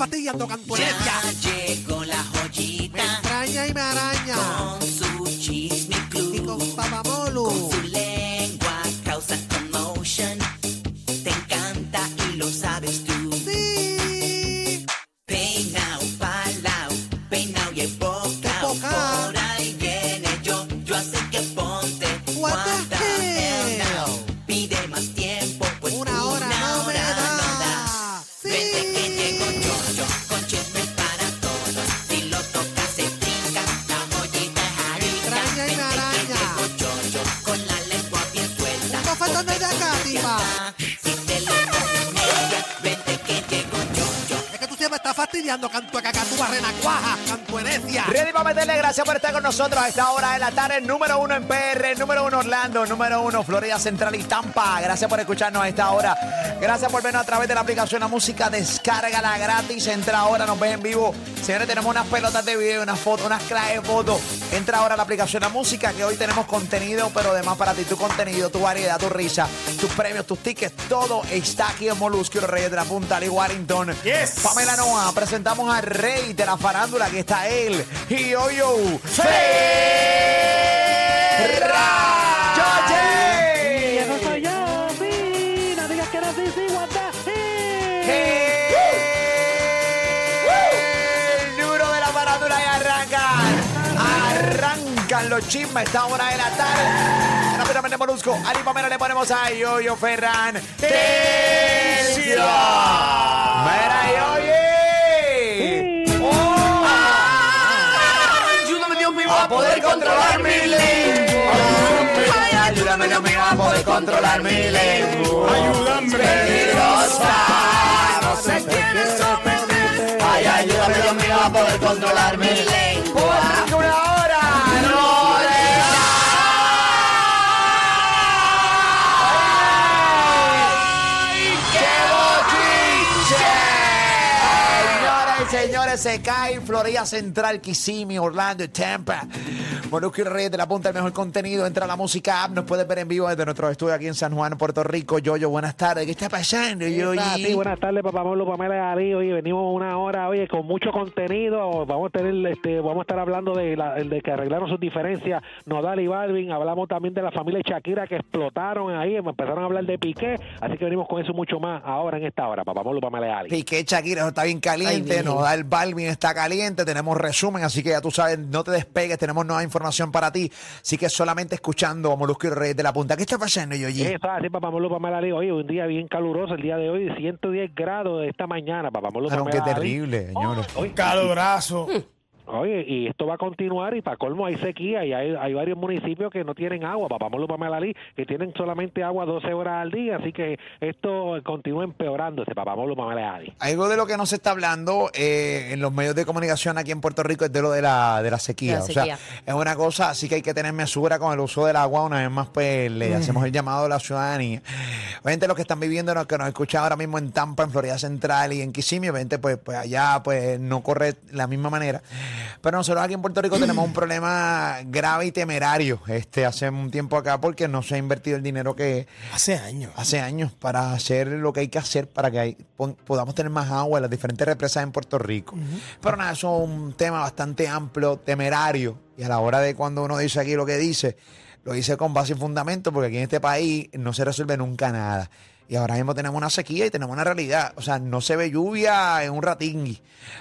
Fastidiando cantuecia. Estás fastidiando cantueca, cantúa, renacuaja, cantuenecia. Ready para meterle gracias por estar con nosotros a esta hora de la tarde. Número uno en PR, número uno Orlando, número uno Florida Central y Tampa. Gracias por escucharnos a esta hora. Gracias por vernos a través de la aplicación La Música. Descárgala gratis. Entra ahora, nos ves en vivo. Señores, tenemos unas pelotas de video, unas fotos, unas claves de fotos. Entra ahora a la aplicación La Música, que hoy tenemos contenido, pero además para ti, tu contenido, tu variedad, tu risa, tus premios, tus tickets, todo está aquí en Molusco, los Reyes de la Punta, Lee Warrington. Pamela Noa, presentamos al rey de la farándula, que está él. Y yo, yo, Y eso soy yo, sí. No digas que no, sí, sí, what the hell. El duro de la farándula y arrancan. Arrancan los chismes esta hora de la tarde. Rápidamente Molusco. Ali Pamela le ponemos a Yoyo Ferran. ¡Tercio! ¡Mira, Yoyi! ¡Oh! Ayúdame, Dios mío, a poder controlar mi lengua. Ay, ayúdame, Dios mío, a poder controlar mi lengua. Ayúdame. Peligrosa. No sé quiénes son Ay, ayúdame, Dios mío, a poder controlar mi lengua. Señores, se cae Florida Central, Kissimmee, Orlando Tampa. Molusco y Reyes de la Punta, el mejor contenido. Entra a la música app, nos puedes ver en vivo desde nuestro estudio aquí en San Juan, Puerto Rico. Yoyo, buenas tardes. ¿Qué está pasando, Yoyi? Sí, buenas tardes, papá Pablo, Pamela y Ali. Oye, venimos una hora, oye, con mucho contenido. Vamos a tener, este, vamos a estar hablando de, la, de que arreglaron sus diferencias Nodal y Balvin. Hablamos también de la familia Shakira que explotaron ahí, empezaron a hablar de Piqué. Así que venimos con eso mucho más ahora en esta hora, papá Pablo, Pamela y Ali. Piqué Shakira, eso está bien caliente. Da el Balvin está caliente, tenemos resumen, así que ya tú sabes, no te despegues, tenemos nueva información para ti. Así que solamente escuchando a Molusco y Reyes de la Punta. ¿Qué está pasando, Yoyi? Eso es así, papá Molo Pamela Lee. Oye, un día bien caluroso el día de hoy, 110 grados esta mañana, papá Molo Claro, qué terrible, señores. Oye, Calorazo. Oye, y esto va a continuar y para colmo hay sequía y hay, hay varios municipios que no tienen agua, papá Molo Pamelalí, que tienen solamente agua 12 horas al día, así que esto continúa empeorándose, papá Molo Pamelalí. Algo de lo que no se está hablando eh, en los medios de comunicación aquí en Puerto Rico es de lo de la, de la sequía. La O sea, sequía. es una cosa, así que hay que tener mesura con el uso del agua. Una vez más, pues le hacemos el llamado a la ciudadanía. Obviamente, los que están viviendo, los que nos escuchan ahora mismo en Tampa, en Florida Central y en Kissimmee, obviamente, pues, pues allá pues no corre de la misma manera. Pero nosotros aquí en Puerto Rico tenemos un problema grave y temerario este hace un tiempo acá porque no se ha invertido el dinero que, Hace años. hace años para hacer lo que hay que hacer para que hay- podamos tener más agua en las diferentes represas en Puerto Rico. Pero nada, eso es un tema bastante amplio, temerario, y a la hora de cuando uno dice aquí lo que dice, lo dice con base y fundamento, porque aquí en este país no se resuelve nunca nada. Y ahora mismo tenemos una sequía y tenemos una realidad. O sea, no se ve lluvia en un ratingui.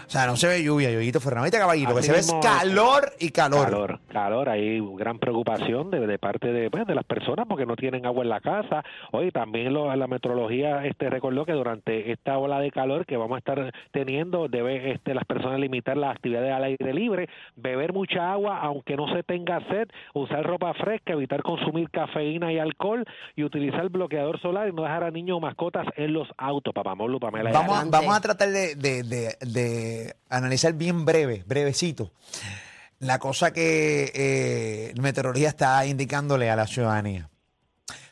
O sea, no se ve lluvia, Yoyito Fernández. Caballito, lo que se ve es calor y calor. Calor, calor, hay gran preocupación de, de parte de, pues, de las personas porque no tienen agua en la casa. Oye, también lo- la meteorología este recordó que durante esta ola de calor que vamos a estar teniendo, debe este, las personas limitar las actividades al aire libre, beber mucha agua aunque no se tenga sed, usar ropa fresca, evitar consumir cafeína y alcohol y utilizar bloqueador solar y no dejar a niños o mascotas en los autos, papá Molu, Pamela. Vamos, a- vamos a tratar de, de- de- de analizar bien breve, brevecito, la cosa que eh, meteorología está indicándole a la ciudadanía.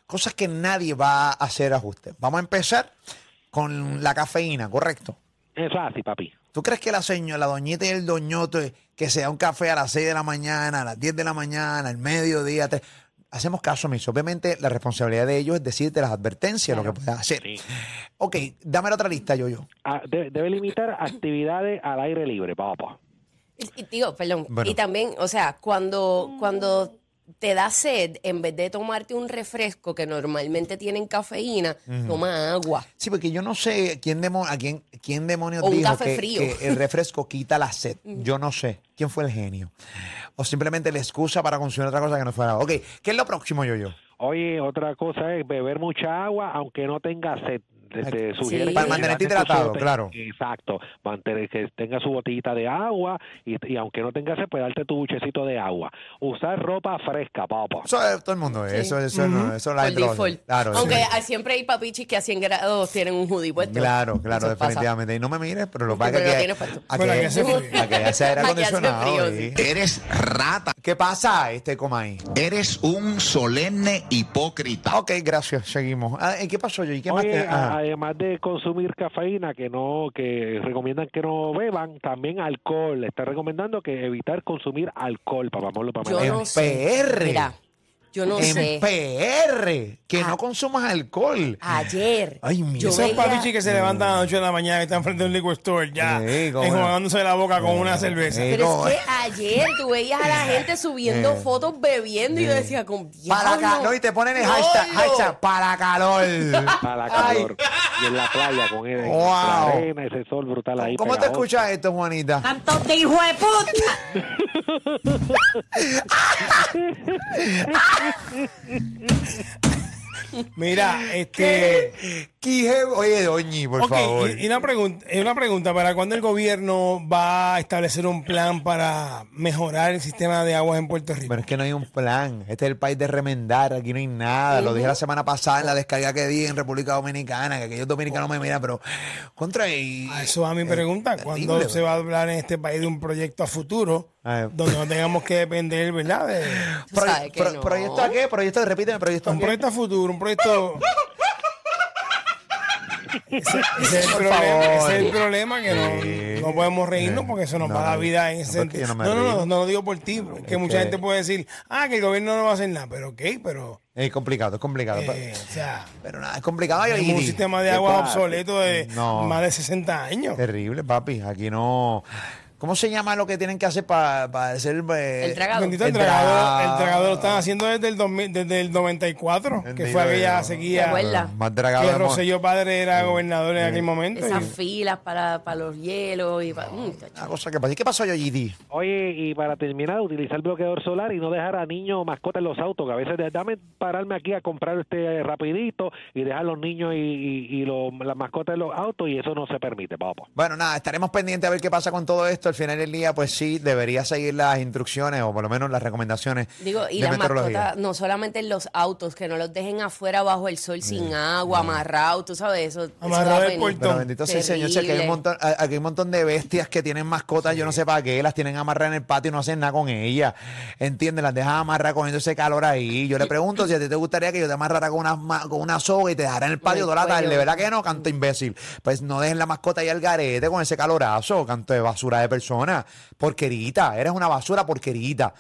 Cosas que nadie va a hacer ajustes. Vamos a empezar con la cafeína, ¿correcto? Eso es así, papi. ¿Tú crees que la señora, la doñita y el doñoto, eh, que sea un café a las 6 de la mañana, a las 10 de la mañana, al mediodía, tres- hacemos caso omiso? Obviamente la responsabilidad de ellos es decirte las advertencias, lo que puedes hacer. Sí. Ok, dame la otra lista, yo, yo. Ah, debe, debe limitar actividades al aire libre, papá. Y, y, digo, perdón. Bueno. Y también, o sea, cuando, cuando te da sed, en vez de tomarte un refresco que normalmente tienen cafeína, toma agua. Sí, porque yo no sé quién demo- a quién, quién demonios O un dijo café que, frío. que el refresco quita la sed. Yo no sé quién fue el genio. O simplemente la excusa para consumir otra cosa que no fuera. Ok, ¿qué es lo próximo, yo, yo? Oye, otra cosa es beber mucha agua aunque no tenga sed. Te sugiere Sí. que Para mantenerte hidratado, claro. Exacto, mantener que tenga su botellita de agua y, y aunque no tenga sed, pues darte tu buchecito de agua. Usar ropa fresca, papá. Eso es todo el mundo. Eso, eso, no, eso la. Claro, Aunque sí. hay- siempre hay papichis que a 100 grados tienen un hoodie puesto. Claro, claro, Eso pasa. definitivamente. Y no me mires, pero lo pasa que. a que- hace aire acondicionado. sí. Eres rata. ¿Qué pasa, este Comay? Eres un solemne hipócrita. Ok, gracias. Seguimos. Ah, ¿y ¿Qué pasó, yo? ¿Y qué más? Te- a- Ajá. Además de consumir cafeína, que no, que recomiendan que no beban, también alcohol. Le está recomendando que evitar consumir alcohol, papá. Molo, papá. Yo En no sé. PR. Mira, yo no en sé. PR. Que Ah. no consumas alcohol. Ayer. Ay, mi yo Esos veía- papichis que se levantan a las 8 de la mañana y están frente a un liquor store ya, enjuagándose la boca con una cerveza. Pero es que ayer tú veías a la gente subiendo fotos bebiendo y yo decía, con Para calor. Y te ponen el hashtag, Lolo". hashtag para calor. Para Ay. calor. Y en la playa con él, Wow. la arena, ese sol brutal ahí. ¿Cómo te escuchas esto, Juanita? ¡Cantos de hijo de puta! Mira, este. Quije, oye, Doñi, por favor. y, y una pregunta, y una pregunta, ¿para cuándo el gobierno va a establecer un plan para mejorar el sistema de aguas en Puerto Rico? Pero es que no hay un plan. Este es el país de remendar. Aquí no hay nada. Lo dije la semana pasada en la descarga que di en República Dominicana, que aquellos dominicanos me miran, pero contra y, A eso va mi pregunta. terrible, ¿Cuándo se va a hablar en este país de un proyecto a futuro donde no tengamos que depender, ¿verdad? De que pro- no. ¿Proyecto a qué? ¿Proyecto? Repíteme, ¿proyecto a un qué? proyecto a futuro, un proyecto... Ese, ese es el problema, favor. ese es el problema que Sí. no, no podemos reírnos porque eso nos No, va a dar vida en no, ese yo sentido. no No, no, no, no lo digo por ti, porque Es mucha que- gente puede decir, ah, que el gobierno no va a hacer nada, pero ok, pero... Es complicado, es complicado. eh, pero, o sea, pero nada, es complicado. Ay, tenemos un sistema de ¿Qué agua obsoleto de No. más de 60 años. Terrible, papi. Aquí no. ¿Cómo se llama lo que tienen que hacer para hacer eh, El tragador. Bendito el El tragador, el tra- tragador lo están haciendo desde el, 2000 desde el 94, que Bendito fue aquella sequía ¿Te acuerdas? Más dragado que Rosselló padre era gobernador en aquel momento. Esas y- filas para, para los hielos y para... Mm, chacho. Una cosa que pasa. ¿Y qué pasó, Yoyidi? Oye, y para terminar, utilizar bloqueador solar y no dejar a niños o mascotas en los autos, que a veces dame pararme aquí a comprar este rapidito y dejar los niños y, y, y los- las mascotas en los autos y eso no se permite, papá. Bueno, nada, estaremos pendientes a ver qué pasa con todo esto. Al final del día, pues sí, debería seguir las instrucciones o por lo menos las recomendaciones Digo, y de las meteorología. mascotas, no solamente en los autos, que no los dejen afuera bajo el sol sin agua, amarrados, tú sabes, eso. Amarrado pena. portón. Bendito sea el Señor, sé que hay un, montón, aquí hay un montón de bestias que tienen mascotas, yo no sé para qué, las tienen amarradas en el patio y no hacen nada con ellas. ¿Entiendes? Las dejan amarradas cogiendo ese calor ahí. Yo le pregunto si a ti te gustaría que yo te amarrara con una, con una soga y te dejara en el patio el toda la tarde. ¿Verdad que no, canto imbécil? Pues no dejen la mascota ahí al garete con ese calorazo, canto de basura de persona. Porquerita, eres una basura porquerita.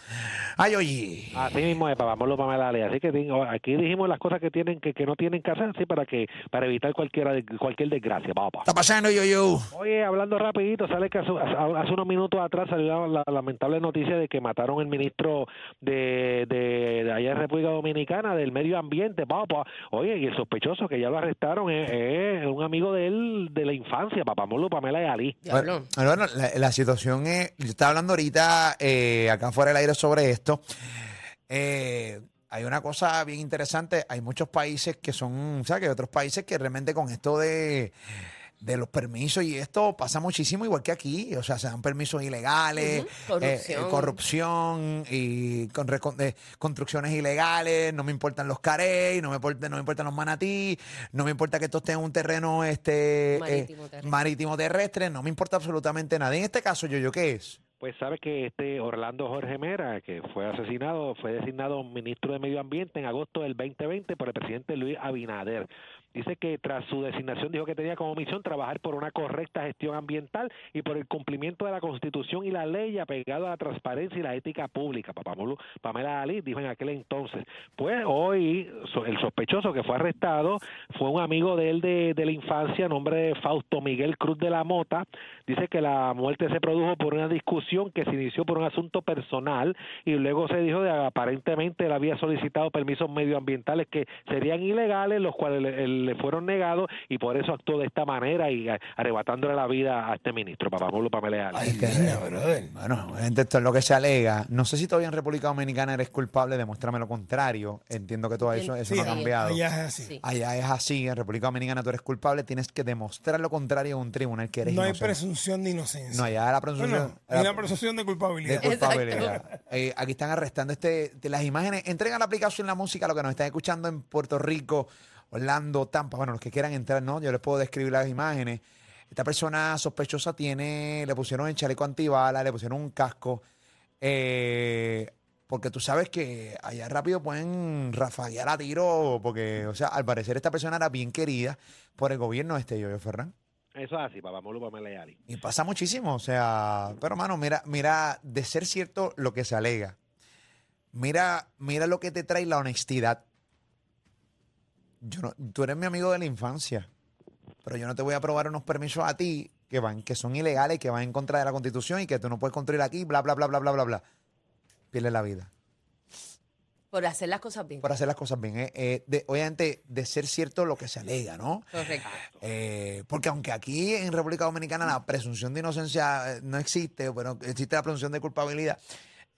Ay, oye. Así mismo es, papá, vamos para la ley. Así que aquí dijimos las cosas que tienen que, que no tienen que hacer, así para que para evitar cualquiera cualquier desgracia, papá. está pasando, yo, yo? Oye, hablando rapidito, sale que hace, hace unos minutos atrás salió la, la lamentable noticia de que mataron el ministro de, de, de allá en República Dominicana del medio ambiente, papá. Oye, y el sospechoso que ya lo arrestaron es, es un amigo de él de la infancia, papá Molo, Pamela y Ali. Bueno, bueno, la, la situación es, yo estaba hablando ahorita eh, acá fuera del aire sobre esto. Eh, hay una cosa bien interesante, hay muchos países que son, o sea, que hay otros países que realmente con esto de, de los permisos y esto pasa muchísimo igual que aquí, o sea, se dan permisos ilegales, eh, corrupción. eh, corrupción y con, recon- eh, construcciones ilegales, no me importan los carey, no me importa, no me importan los manatí, no me importa que esto esté en un terreno este eh, Marítimo terrestre. marítimo terrestre, no me importa absolutamente nada. En este caso, yo, yo qué es? Pues sabe que este Orlando Jorge Mera, que fue asesinado, fue designado ministro de Medio Ambiente en agosto del 2020 por el presidente Luis Abinader. Dice que tras su designación dijo que tenía como misión trabajar por una correcta gestión ambiental y por el cumplimiento de la Constitución y la ley apegado a la transparencia y la ética pública. Papá Pamela Ali dijo en aquel entonces. Pues hoy el sospechoso que fue arrestado fue un amigo de él de, de la infancia, nombre de Fausto Miguel Cruz de la Mota. Dice que la muerte se produjo por una discusión que se inició por un asunto personal y luego se dijo de aparentemente él había solicitado permisos medioambientales que serían ilegales, los cuales le, le fueron negados y por eso actuó de esta manera y a- arrebatándole la vida a este ministro, Papamolo Pamela Ali. Es que, bueno, gente, esto es lo que se alega. No sé si todavía en República Dominicana eres culpable, demuéstrame lo contrario. Entiendo que todo eso, eso Sí, no ha cambiado. allá es así. Sí. Allá es así, en República Dominicana tú eres culpable, tienes que demostrar lo contrario en un tribunal que eres No hay inocente. presunción de inocencia. No, allá la presunción. Bueno, hay una presunción de de culpabilidad. culpabilidad. Eh, aquí están arrestando este, de las imágenes. Entregan la aplicación La Música, lo que nos están escuchando en Puerto Rico, Orlando, Tampa. Bueno, los que quieran entrar, ¿no? Yo les puedo describir las imágenes. Esta persona sospechosa tiene, le pusieron el chaleco antibala, le pusieron un casco. eh, porque tú sabes que allá rápido pueden rafaguear a tiro, porque, o sea, al parecer esta persona era bien querida por el gobierno este, yo, Ferran. Eso es así, Papamolo Pamela Ali. Y pasa muchísimo, o sea, pero mano, mira, mira, de ser cierto lo que se alega. Mira, mira lo que te trae la honestidad. Yo no, tú eres mi amigo de la infancia, pero yo no te voy a aprobar unos permisos a ti que van, que son ilegales, que van en contra de la constitución y que tú no puedes construir aquí, bla, bla, bla, bla, bla, bla, bla. Pierdes la vida Por hacer las cosas bien. por hacer las cosas bien. eh, eh, de, obviamente, de ser cierto lo que se alega, ¿no? Correcto. Eh, porque aunque aquí en República Dominicana la presunción de inocencia eh, no existe, pero existe la presunción de culpabilidad,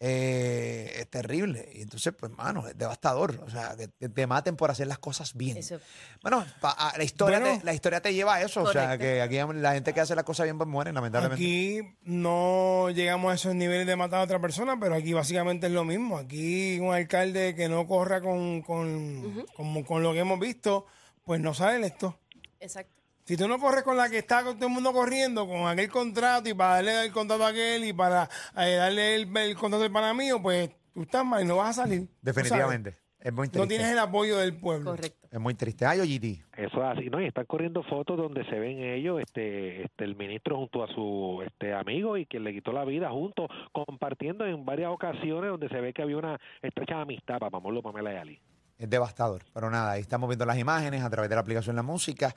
eh, es terrible. Y entonces, pues, mano, es devastador. O sea, que te, te maten por hacer las cosas bien. Eso. Bueno, pa- a- la, historia Bueno. te, la historia te lleva a eso. O sea, Correcto. que aquí la gente que hace las cosas bien, pues mueren, lamentablemente. Aquí no llegamos a esos niveles de matar a otra persona, pero aquí básicamente es lo mismo. Aquí un alcalde que no corra con, con, con- con lo que hemos visto, pues no sale electo. Exacto. Si tú no corres con la que está con todo el mundo corriendo, con aquel contrato y para darle el contrato a aquel y para eh, darle el, el contrato al pana mío, pues tú estás mal y no vas a salir. Definitivamente. Es muy sabes. triste. No tienes el apoyo del pueblo. Correcto. Es muy triste. Ay, Oyiti. Eso es así, ¿no? Y están corriendo fotos donde se ven ellos, este, este, el ministro junto a su este amigo y quien le quitó la vida juntos, compartiendo en varias ocasiones donde se ve que había una estrecha amistad, Papamolo, Pamela y Ali. Es devastador. Pero nada, ahí estamos viendo las imágenes a través de la aplicación La Música.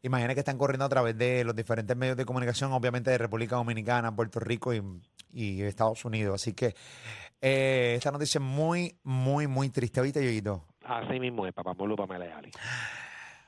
Imágenes que están corriendo a través de los diferentes medios de comunicación, obviamente de República Dominicana, Puerto Rico y, Estados Unidos. Así que eh, esta noticia es muy, muy, muy triste. ¿Viste, Yoyito? Así mismo es, papá Molo, Pamela y Ali.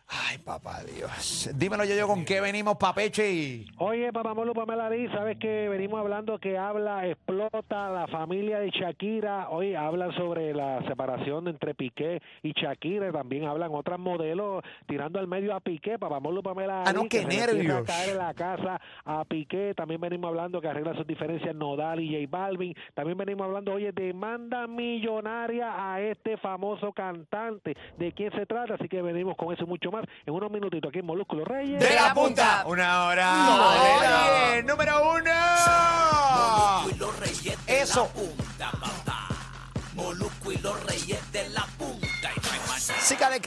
Ay, papá Dios. Dímelo, yo, yo, ¿con qué venimos, papeche? Y... Oye, papá Molo, Pamela Ali, sabes que venimos hablando que habla, explota la familia de Shakira. Hoy hablan sobre la separación entre Piqué y Shakira. También hablan otras modelos tirando al medio a Piqué, papá Molo, Pamela Ali. Ah, no, qué que nervios. a caer en la casa a Piqué. También venimos hablando que arregla sus diferencias Nodal y J Balvin. También venimos hablando, oye, demanda millonaria a este famoso cantante. ¿De quién se trata? Así que venimos con eso mucho más en unos minutitos aquí en Molúsculo Reyes. ¡De la punta! Una hora. No, Oye, número uno. y los reyes Eso. punta, papá. Molusco y los reyes de la punta. Y no hay más nada. Chica de